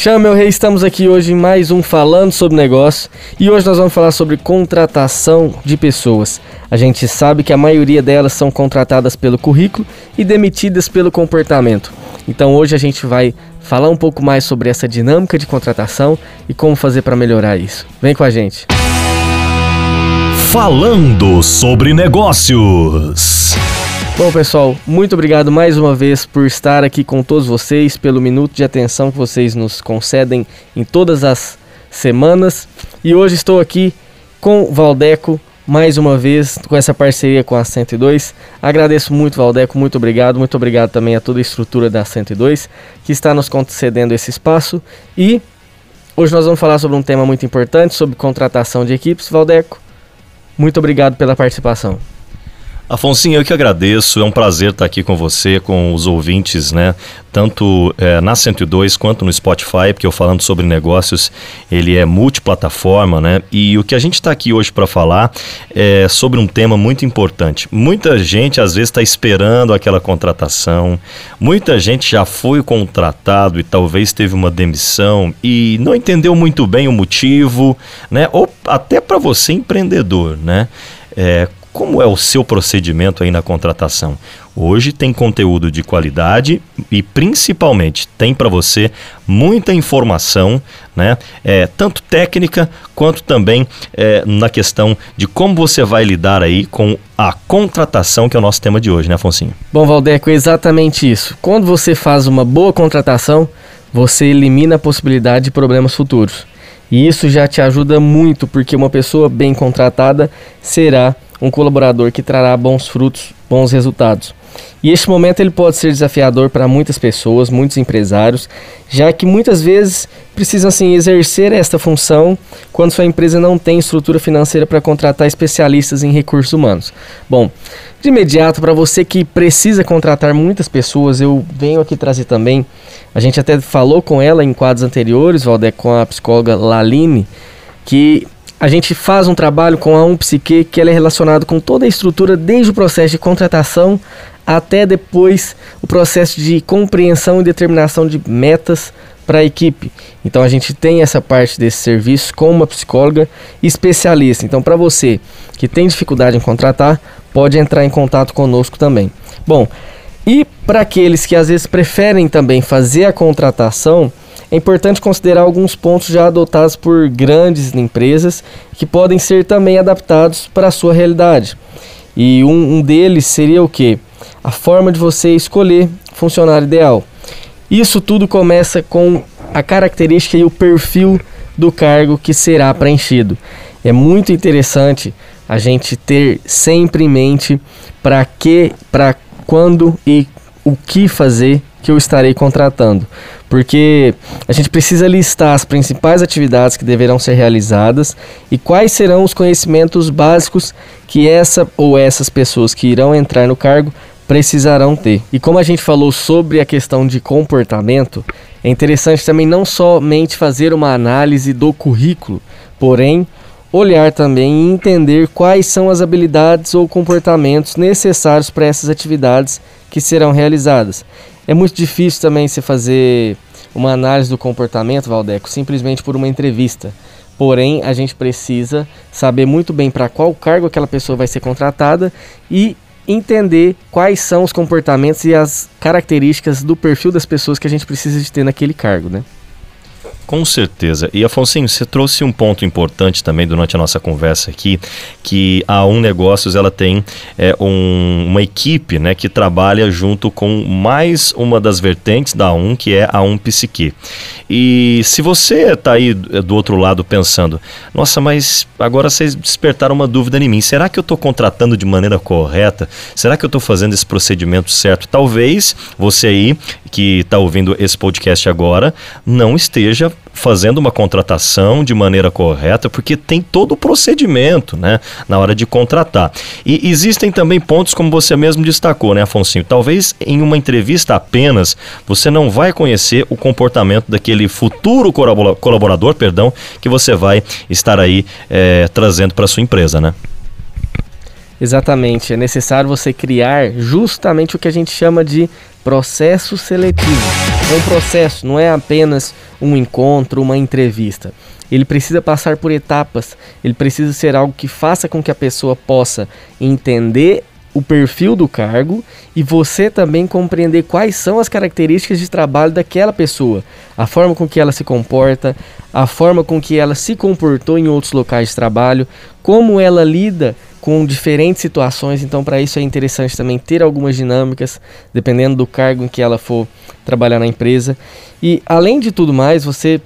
Chama meu rei, estamos aqui hoje em mais um Falando sobre Negócio e hoje nós vamos falar sobre contratação de pessoas. A gente sabe que a maioria delas são contratadas pelo currículo e demitidas pelo comportamento. Então hoje a gente vai falar um pouco mais sobre essa dinâmica de contratação e como fazer para melhorar isso. Vem com a gente. Falando sobre Negócios. Bom, pessoal, muito obrigado mais uma vez por estar aqui com todos vocês, pelo minuto de atenção que vocês nos concedem em todas as semanas. E hoje estou aqui com Valdeco mais uma vez com essa parceria com a 102. Agradeço muito, Valdeco, muito obrigado. Muito obrigado também a toda a estrutura da 102 que está nos concedendo esse espaço. E hoje nós vamos falar sobre um tema muito importante, sobre contratação de equipes. Valdeco, muito obrigado pela participação. Afonso, eu que agradeço. É um prazer estar aqui com você, com os ouvintes, né? Tanto é, na 102 quanto no Spotify, porque eu falando sobre negócios, ele é multiplataforma, né? E o que a gente está aqui hoje para falar é sobre um tema muito importante. Muita gente às vezes está esperando aquela contratação, muita gente já foi contratado e talvez teve uma demissão e não entendeu muito bem o motivo, né? Ou até para você empreendedor, né? É, como é o seu procedimento aí na contratação? Hoje tem conteúdo de qualidade e principalmente tem para você muita informação, né? É, tanto técnica quanto também é, na questão de como você vai lidar aí com a contratação, que é o nosso tema de hoje, né, Afonso? Bom, Valdeco, é exatamente isso. Quando você faz uma boa contratação, você elimina a possibilidade de problemas futuros. E isso já te ajuda muito, porque uma pessoa bem contratada será um colaborador que trará bons frutos, bons resultados. E este momento ele pode ser desafiador para muitas pessoas, muitos empresários, já que muitas vezes precisam assim exercer esta função quando sua empresa não tem estrutura financeira para contratar especialistas em recursos humanos. Bom, de imediato para você que precisa contratar muitas pessoas, eu venho aqui trazer também. A gente até falou com ela em quadros anteriores, Valdec, com a psicóloga Laline, que a gente faz um trabalho com a Um Psique que ela é relacionado com toda a estrutura desde o processo de contratação até depois o processo de compreensão e determinação de metas para a equipe. Então a gente tem essa parte desse serviço com uma psicóloga especialista. Então para você que tem dificuldade em contratar, pode entrar em contato conosco também. Bom, e para aqueles que às vezes preferem também fazer a contratação, é importante considerar alguns pontos já adotados por grandes empresas que podem ser também adaptados para a sua realidade. E um, um deles seria o que? A forma de você escolher funcionário ideal. Isso tudo começa com a característica e o perfil do cargo que será preenchido. É muito interessante a gente ter sempre em mente para que, para quando e o que fazer que eu estarei contratando. Porque a gente precisa listar as principais atividades que deverão ser realizadas e quais serão os conhecimentos básicos que essa ou essas pessoas que irão entrar no cargo precisarão ter. E como a gente falou sobre a questão de comportamento, é interessante também não somente fazer uma análise do currículo, porém olhar também e entender quais são as habilidades ou comportamentos necessários para essas atividades que serão realizadas. É muito difícil também se fazer uma análise do comportamento, Valdeco, simplesmente por uma entrevista. Porém, a gente precisa saber muito bem para qual cargo aquela pessoa vai ser contratada e entender quais são os comportamentos e as características do perfil das pessoas que a gente precisa de ter naquele cargo, né? Com certeza. E Afonso, você trouxe um ponto importante também durante a nossa conversa aqui, que a Um Negócios ela tem é, um, uma equipe né, que trabalha junto com mais uma das vertentes da Um, que é a Um Psique. E se você está aí do outro lado pensando, nossa, mas agora vocês despertaram uma dúvida em mim, será que eu estou contratando de maneira correta? Será que eu estou fazendo esse procedimento certo? Talvez você aí que está ouvindo esse podcast agora não esteja fazendo uma contratação de maneira correta, porque tem todo o procedimento, né, na hora de contratar. E existem também pontos como você mesmo destacou, né, Afonso? Talvez em uma entrevista apenas você não vai conhecer o comportamento daquele futuro colaborador, perdão, que você vai estar aí é, trazendo para sua empresa, né? Exatamente, é necessário você criar justamente o que a gente chama de processo seletivo. É um processo, não é apenas um encontro, uma entrevista. Ele precisa passar por etapas, ele precisa ser algo que faça com que a pessoa possa entender o perfil do cargo e você também compreender quais são as características de trabalho daquela pessoa, a forma com que ela se comporta, a forma com que ela se comportou em outros locais de trabalho, como ela lida com diferentes situações. Então, para isso é interessante também ter algumas dinâmicas, dependendo do cargo em que ela for trabalhar na empresa. E além de tudo mais, você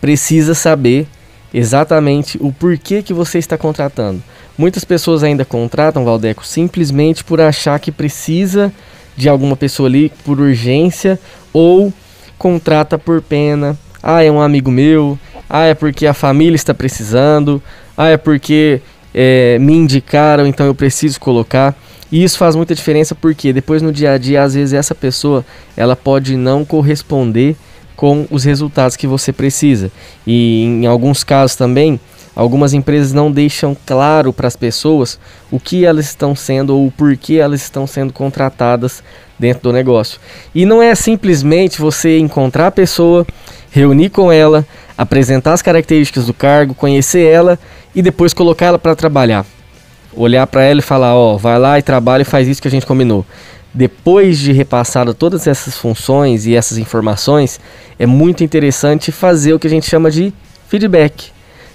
precisa saber exatamente o porquê que você está contratando. Muitas pessoas ainda contratam Valdeco simplesmente por achar que precisa de alguma pessoa ali por urgência ou contrata por pena. Ah, é um amigo meu. Ah, é porque a família está precisando. Ah, é porque é, me indicaram, então eu preciso colocar. E isso faz muita diferença porque depois no dia a dia, às vezes essa pessoa ela pode não corresponder com os resultados que você precisa. E em alguns casos também, algumas empresas não deixam claro para as pessoas o que elas estão sendo ou o porquê elas estão sendo contratadas dentro do negócio. E não é simplesmente você encontrar a pessoa, reunir com ela, apresentar as características do cargo, conhecer ela e depois colocar ela para trabalhar. Olhar para ela e falar, ó, oh, vai lá e trabalha e faz isso que a gente combinou depois de repassado todas essas funções e essas informações, é muito interessante fazer o que a gente chama de feedback.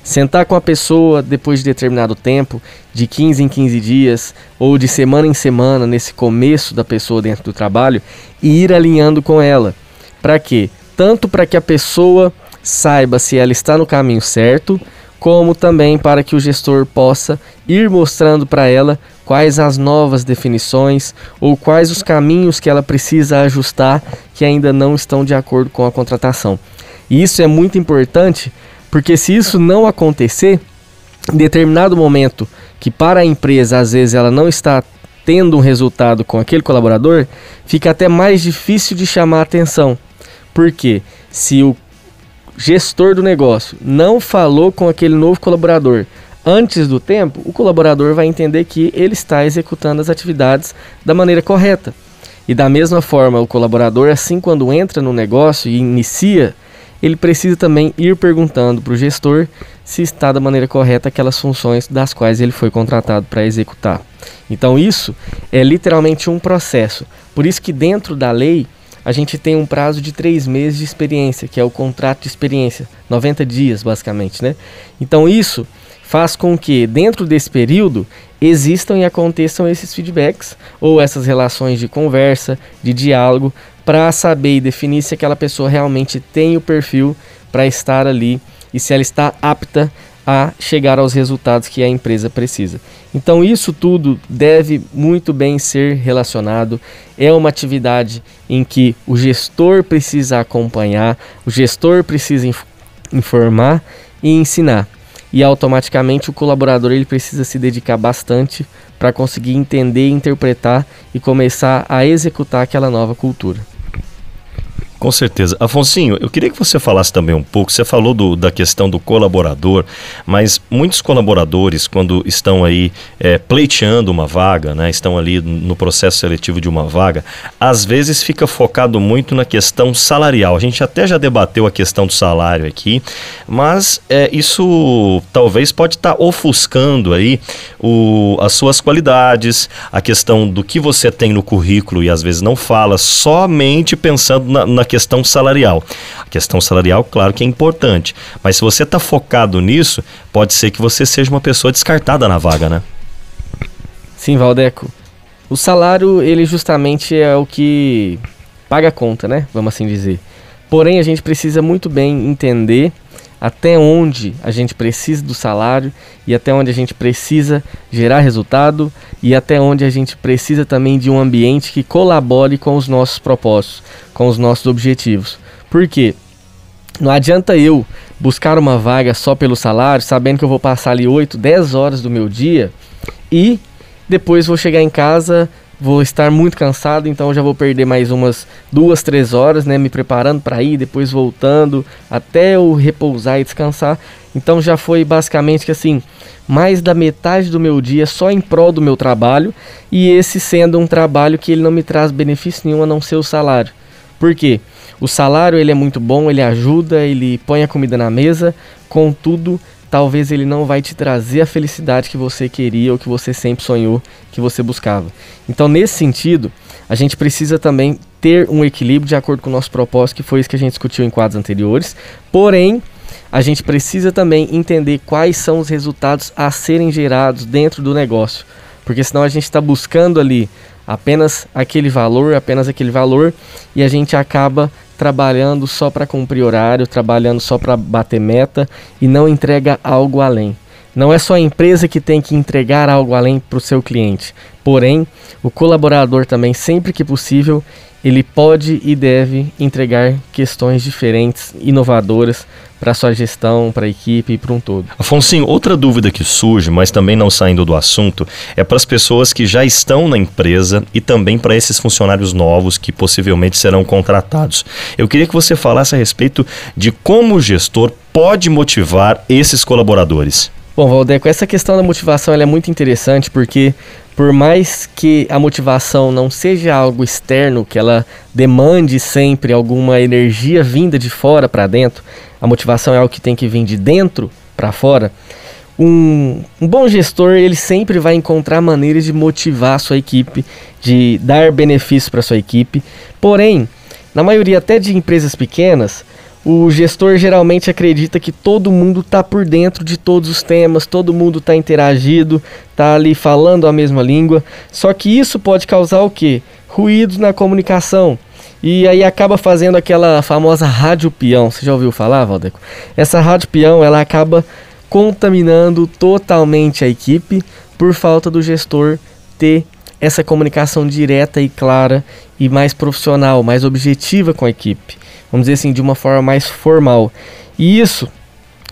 Sentar com a pessoa depois de determinado tempo, de 15 em 15 dias, ou de semana em semana, nesse começo da pessoa dentro do trabalho, e ir alinhando com ela. Para quê? Tanto para que a pessoa saiba se ela está no caminho certo, como também para que o gestor possa ir mostrando para ela quais as novas definições ou quais os caminhos que ela precisa ajustar que ainda não estão de acordo com a contratação. E isso é muito importante porque se isso não acontecer, em determinado momento que para a empresa às vezes ela não está tendo um resultado com aquele colaborador, fica até mais difícil de chamar atenção. Porque se o gestor do negócio não falou com aquele novo colaborador antes do tempo, o colaborador vai entender que ele está executando as atividades da maneira correta. E da mesma forma, o colaborador, assim quando entra no negócio e inicia, ele precisa também ir perguntando para o gestor se está da maneira correta aquelas funções das quais ele foi contratado para executar. Então isso é literalmente um processo. Por isso que dentro da lei a gente tem um prazo de três meses de experiência, que é o contrato de experiência, 90 dias basicamente, né? Então isso faz com que dentro desse período existam e aconteçam esses feedbacks ou essas relações de conversa, de diálogo, para saber e definir se aquela pessoa realmente tem o perfil para estar ali e se ela está apta a chegar aos resultados que a empresa precisa. Então, isso tudo deve muito bem ser relacionado. É uma atividade em que o gestor precisa acompanhar, o gestor precisa inf informar e ensinar. E automaticamente o colaborador ele precisa se dedicar bastante para conseguir entender, interpretar e começar a executar aquela nova cultura. Com certeza. Afonsinho, eu queria que você falasse também um pouco. Você falou do, da questão do colaborador, mas muitos colaboradores, quando estão aí é, pleiteando uma vaga, né, estão ali no processo seletivo de uma vaga, às vezes fica focado muito na questão salarial. A gente até já debateu a questão do salário aqui, mas é, isso talvez pode estar tá ofuscando aí o, as suas qualidades, a questão do que você tem no currículo e às vezes não fala, somente pensando na, na questão salarial. A questão salarial, claro que é importante, mas se você está focado nisso, pode ser que você seja uma pessoa descartada na vaga, né? Sim, Valdeco. O salário, ele justamente é o que paga a conta, né? Vamos assim dizer. Porém, a gente precisa muito bem entender até onde a gente precisa do salário e até onde a gente precisa gerar resultado e até onde a gente precisa também de um ambiente que colabore com os nossos propósitos, com os nossos objetivos. Por quê? Não adianta eu buscar uma vaga só pelo salário, sabendo que eu vou passar ali 8, 10 horas do meu dia e depois vou chegar em casa, vou estar muito cansado, então já vou perder mais umas duas, três horas, né, me preparando para ir, depois voltando até eu repousar e descansar. Então já foi basicamente que assim, mais da metade do meu dia só em prol do meu trabalho e esse sendo um trabalho que ele não me traz benefício nenhum a não ser o salário. Por quê? O salário ele é muito bom, ele ajuda, ele põe a comida na mesa, contudo, talvez ele não vai te trazer a felicidade que você queria ou que você sempre sonhou, que você buscava. Então, nesse sentido, a gente precisa também ter um equilíbrio de acordo com o nosso propósito, que foi isso que a gente discutiu em quadros anteriores. Porém, a gente precisa também entender quais são os resultados a serem gerados dentro do negócio, porque senão a gente está buscando ali apenas aquele valor, apenas aquele valor, e a gente acaba trabalhando só para cumprir horário, trabalhando só para bater meta e não entrega algo além. Não é só a empresa que tem que entregar algo além para o seu cliente. Porém, o colaborador também, sempre que possível, ele pode e deve entregar questões diferentes, inovadoras para sua gestão, para a equipe e para um todo. Afonso, outra dúvida que surge, mas também não saindo do assunto, é para as pessoas que já estão na empresa e também para esses funcionários novos que possivelmente serão contratados. Eu queria que você falasse a respeito de como o gestor pode motivar esses colaboradores. Bom, Valdeco, essa questão da motivação é muito interessante porque por mais que a motivação não seja algo externo, que ela demande sempre alguma energia vinda de fora para dentro, a motivação é algo que tem que vir de dentro para fora. Um, um, bom gestor ele sempre vai encontrar maneiras de motivar a sua equipe, de dar benefícios para sua equipe. Porém, na maioria até de empresas pequenas, o gestor geralmente acredita que todo mundo está por dentro de todos os temas, todo mundo está interagido, está ali falando a mesma língua. Só que isso pode causar o quê? Ruídos na comunicação. E aí acaba fazendo aquela famosa rádio peão. Você já ouviu falar, Valdeco? Essa rádio peão ela acaba contaminando totalmente a equipe por falta do gestor ter essa comunicação direta e clara e mais profissional, mais objetiva com a equipe vamos dizer assim, de uma forma mais formal. E isso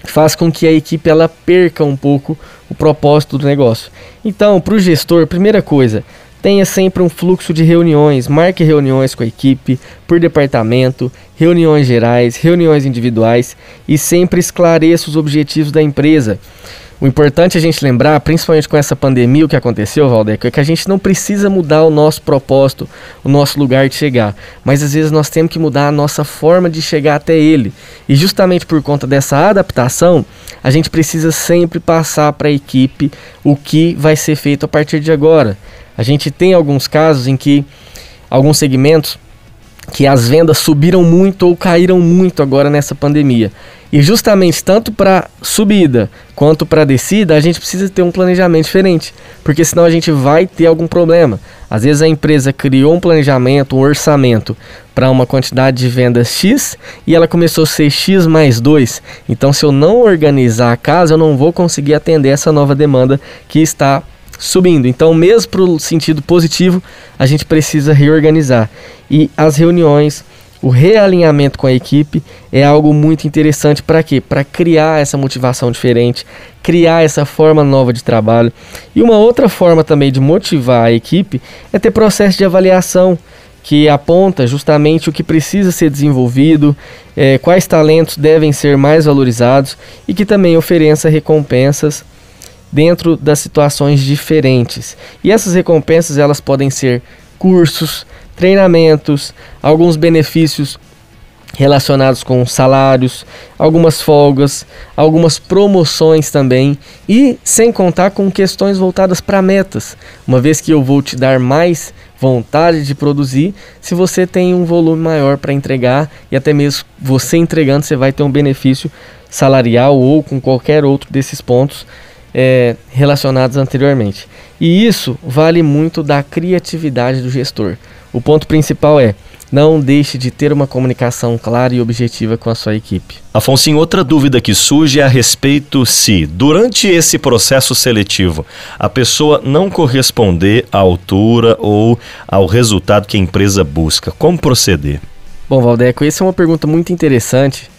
faz com que a equipe ela perca um pouco o propósito do negócio. Então, para o gestor, primeira coisa, tenha sempre um fluxo de reuniões, marque reuniões com a equipe, por departamento, reuniões gerais, reuniões individuais e sempre esclareça os objetivos da empresa. O importante é a gente lembrar, principalmente com essa pandemia, o que aconteceu, Valdeco, é que a gente não precisa mudar o nosso propósito, o nosso lugar de chegar. Mas às vezes nós temos que mudar a nossa forma de chegar até ele. E justamente por conta dessa adaptação, a gente precisa sempre passar para a equipe o que vai ser feito a partir de agora. A gente tem alguns casos em que alguns segmentos que as vendas subiram muito ou caíram muito agora nessa pandemia. E justamente tanto para subida quanto para descida, a gente precisa ter um planejamento diferente, porque senão a gente vai ter algum problema. Às vezes a empresa criou um planejamento, um orçamento para uma quantidade de vendas X e ela começou a ser X mais 2. Então, se eu não organizar a casa, eu não vou conseguir atender essa nova demanda que está subindo. Então, mesmo para o sentido positivo, a gente precisa reorganizar. E as reuniões, o realinhamento com a equipe é algo muito interessante para quê? Para criar essa motivação diferente, criar essa forma nova de trabalho. E uma outra forma também de motivar a equipe é ter processo de avaliação que aponta justamente o que precisa ser desenvolvido, é, quais talentos devem ser mais valorizados e que também ofereça recompensas dentro das situações diferentes. E essas recompensas elas podem ser cursos, treinamentos, alguns benefícios relacionados com salários, algumas folgas, algumas promoções também. E sem contar com questões voltadas para metas, uma vez que eu vou te dar mais vontade de produzir, se você tem um volume maior para entregar e até mesmo você entregando você vai ter um benefício salarial ou com qualquer outro desses pontos é, relacionados anteriormente. E isso vale muito da criatividade do gestor. O ponto principal é não deixe de ter uma comunicação clara e objetiva com a sua equipe. Afonso, outra dúvida que surge é a respeito se, durante esse processo seletivo, a pessoa não corresponder à altura ou ao resultado que a empresa busca. Como proceder? Bom, Valdeco, essa é uma pergunta muito interessante,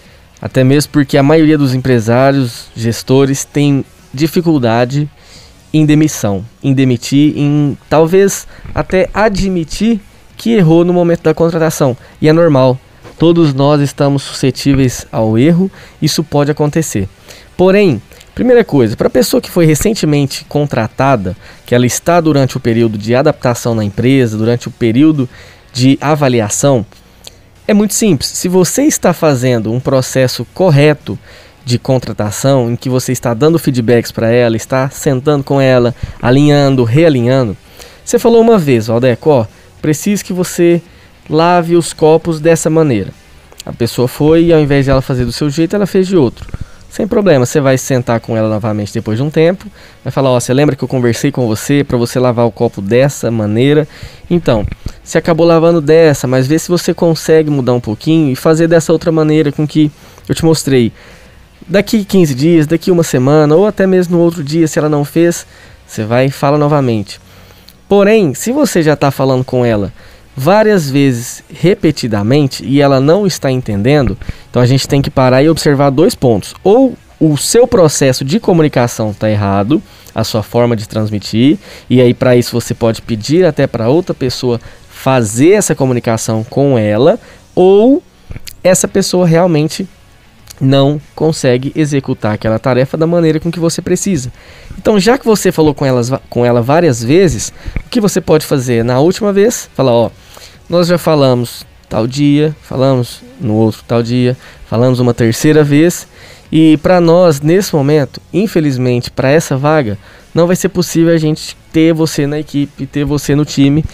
até mesmo porque a maioria dos empresários, gestores, tem dificuldade em demissão, em demitir, em talvez até admitir que errou no momento da contratação. E é normal, todos nós estamos suscetíveis ao erro, isso pode acontecer. Porém, primeira coisa, para a pessoa que foi recentemente contratada, que ela está durante o período de adaptação na empresa, durante o período de avaliação, é muito simples. Se você está fazendo um processo correto de contratação, em que você está dando feedbacks para ela, está sentando com ela, alinhando, realinhando. Você falou uma vez, Valdeco, ó, preciso que você lave os copos dessa maneira. A pessoa foi e ao invés de ela fazer do seu jeito, ela fez de outro. Sem problema, você vai sentar com ela novamente depois de um tempo, vai falar, ó, você lembra que eu conversei com você para você lavar o copo dessa maneira? Então, você acabou lavando dessa, mas vê se você consegue mudar um pouquinho e fazer dessa outra maneira com que eu te mostrei daqui 15 dias, daqui uma semana, ou até mesmo no outro dia, se ela não fez, você vai e fala novamente. Porém, se você já está falando com ela várias vezes repetidamente e ela não está entendendo, então a gente tem que parar e observar dois pontos. Ou o seu processo de comunicação está errado, a sua forma de transmitir, e aí para isso você pode pedir até para outra pessoa fazer essa comunicação com ela, ou essa pessoa realmente não consegue executar aquela tarefa da maneira com que você precisa. Então, já que você falou com, elas, com ela várias vezes, o que você pode fazer na última vez? Falar, ó, nós já falamos tal dia, falamos no outro tal dia, falamos uma terceira vez, e para nós, nesse momento, infelizmente, para essa vaga, não vai ser possível a gente ter você na equipe, ter você no time,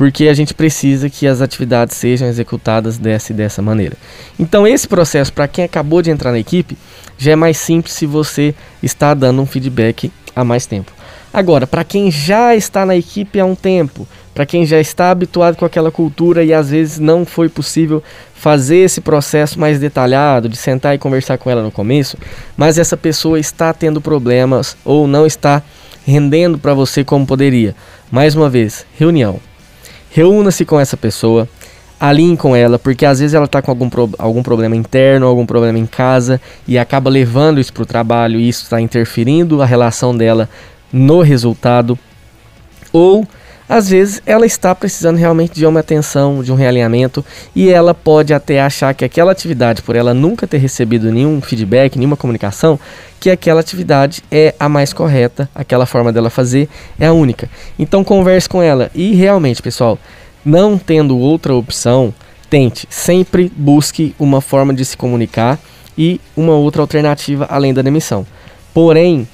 porque a gente precisa que as atividades sejam executadas dessa e dessa maneira. Então, esse processo, para quem acabou de entrar na equipe, já é mais simples se você está dando um feedback há mais tempo. Agora, para quem já está na equipe há um tempo, para quem já está habituado com aquela cultura e às vezes não foi possível fazer esse processo mais detalhado, de sentar e conversar com ela no começo, mas essa pessoa está tendo problemas ou não está rendendo para você como poderia. Mais uma vez, reunião reúna-se com essa pessoa, alinhe com ela, porque às vezes ela está com algum, pro, algum problema interno, algum problema em casa e acaba levando isso para o trabalho e isso está interferindo a relação dela no resultado. Ou às vezes ela está precisando realmente de uma atenção, de um realinhamento e ela pode até achar que aquela atividade, por ela nunca ter recebido nenhum feedback, nenhuma comunicação, que aquela atividade é a mais correta, aquela forma dela fazer é a única. Então converse com ela e realmente, pessoal, não tendo outra opção, tente, sempre busque uma forma de se comunicar e uma outra alternativa além da demissão. Porém,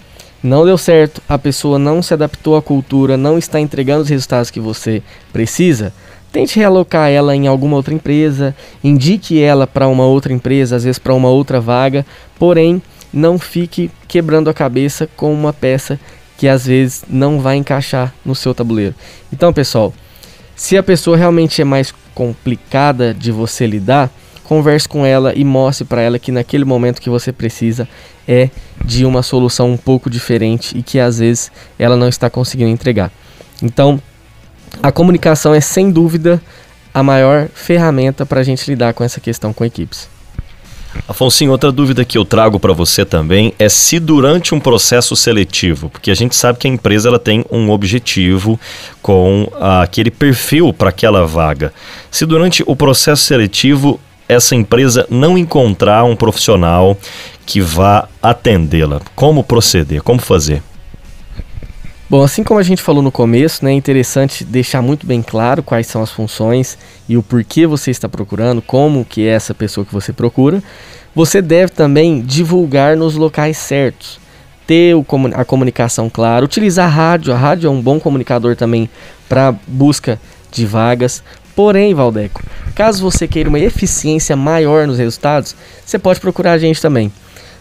não deu certo, a pessoa não se adaptou à cultura, não está entregando os resultados que você precisa, tente realocar ela em alguma outra empresa, indique ela para uma outra empresa, às vezes para uma outra vaga, porém não fique quebrando a cabeça com uma peça que às vezes não vai encaixar no seu tabuleiro. Então, pessoal, se a pessoa realmente é mais complicada de você lidar, converse com ela e mostre para ela que naquele momento que você precisa é de uma solução um pouco diferente e que às vezes ela não está conseguindo entregar. Então, a comunicação é sem dúvida a maior ferramenta para a gente lidar com essa questão com equipes. Afonso, outra dúvida que eu trago para você também é se durante um processo seletivo, porque a gente sabe que a empresa ela tem um objetivo com ah, aquele perfil para aquela vaga. Se durante o processo seletivo essa empresa não encontrar um profissional que vá atendê-la? Como proceder? Como fazer? Bom, assim como a gente falou no começo, né, é interessante deixar muito bem claro quais são as funções e o porquê você está procurando, como que é essa pessoa que você procura. Você deve também divulgar nos locais certos, ter a comunicação clara, utilizar a rádio. A rádio é um bom comunicador também para busca de vagas. Porém, Valdeco, caso você queira uma eficiência maior nos resultados, você pode procurar a gente também.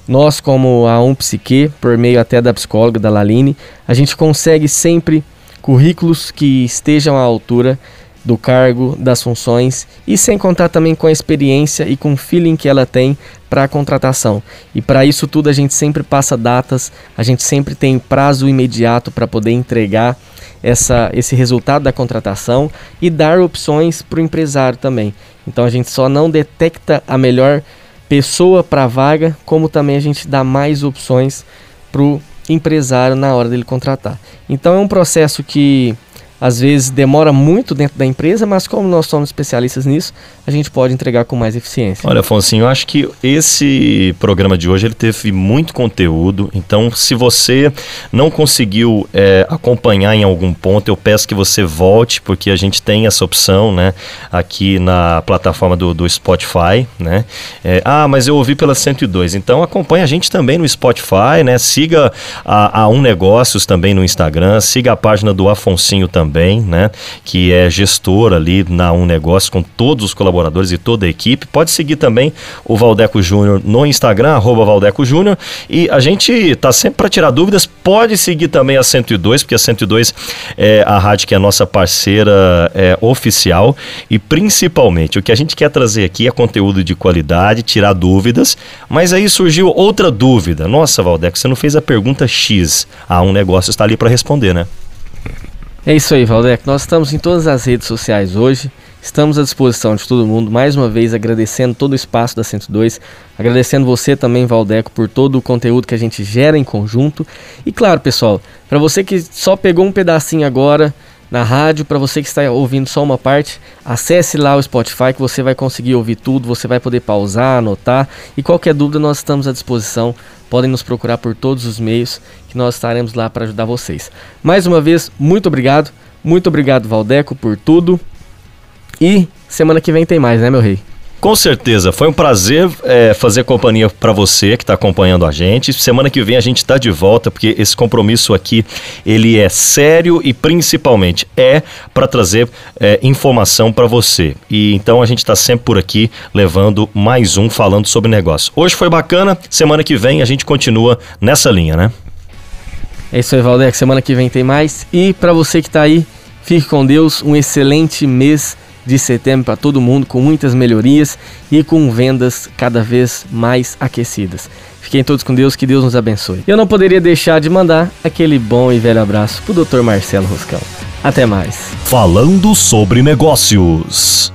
Nós, como a Um Psique, por meio até da psicóloga, da Laline, a gente consegue sempre currículos que estejam à altura do cargo, das funções e sem contar também com a experiência e com o feeling que ela tem para a contratação. E para isso tudo a gente sempre passa datas, a gente sempre tem prazo imediato para poder entregar essa, esse resultado da contratação e dar opções para o empresário também. Então a gente só não detecta a melhor pessoa para a vaga, como também a gente dá mais opções para o empresário na hora dele contratar. Então é um processo que às vezes demora muito dentro da empresa, mas como nós somos especialistas nisso, a gente pode entregar com mais eficiência. Olha, Afonso, eu acho que esse programa de hoje ele teve muito conteúdo. Então, se você não conseguiu é, acompanhar em algum ponto, eu peço que você volte, porque a gente tem essa opção, né, aqui na plataforma do, do Spotify, né? É, ah, mas eu ouvi pela 102. Então, acompanhe a gente também no Spotify, né? Siga a, a Um Negócios também no Instagram, siga a página do Afonsinho também, né? Que é gestor ali na Um Negócio com todos os colaboradores e toda a equipe. Pode seguir também o Valdeco Júnior no Instagram, arroba Valdeco Júnior. E a gente está sempre para tirar dúvidas. Pode seguir também a 102, porque a 102 é a rádio que é nossa parceira é, oficial. E principalmente, o que a gente quer trazer aqui é conteúdo de qualidade, tirar dúvidas. Mas aí surgiu outra dúvida. Nossa, Valdeco, você não fez a pergunta X. Ah, um negócio está ali para responder, né? É isso aí, Valdeco. Nós estamos em todas as redes sociais hoje. Estamos à disposição de todo mundo. Mais uma vez agradecendo todo o espaço da 102, agradecendo você também, Valdeco, por todo o conteúdo que a gente gera em conjunto. E claro, pessoal, para você que só pegou um pedacinho agora na rádio, para você que está ouvindo só uma parte, acesse lá o Spotify que você vai conseguir ouvir tudo, você vai poder pausar, anotar e qualquer dúvida nós estamos à disposição. Podem nos procurar por todos os meios que nós estaremos lá para ajudar vocês. Mais uma vez, muito obrigado. Muito obrigado, Valdeco, por tudo. E semana que vem tem mais, né, meu rei? Com certeza, foi um prazer é, fazer companhia para você que está acompanhando a gente. Semana que vem a gente está de volta porque esse compromisso aqui ele é sério e principalmente é para trazer é, informação para você. E então a gente está sempre por aqui levando mais um falando sobre negócio. Hoje foi bacana. Semana que vem a gente continua nessa linha, né? É isso aí, Valdeco. Semana que vem tem mais. E para você que está aí, fique com Deus. Um excelente mês de setembro para todo mundo, com muitas melhorias e com vendas cada vez mais aquecidas. Fiquem todos com Deus, que Deus nos abençoe. Eu não poderia deixar de mandar aquele bom e velho abraço pro Dr. Marcelo Roscão. Até mais. Falando sobre negócios.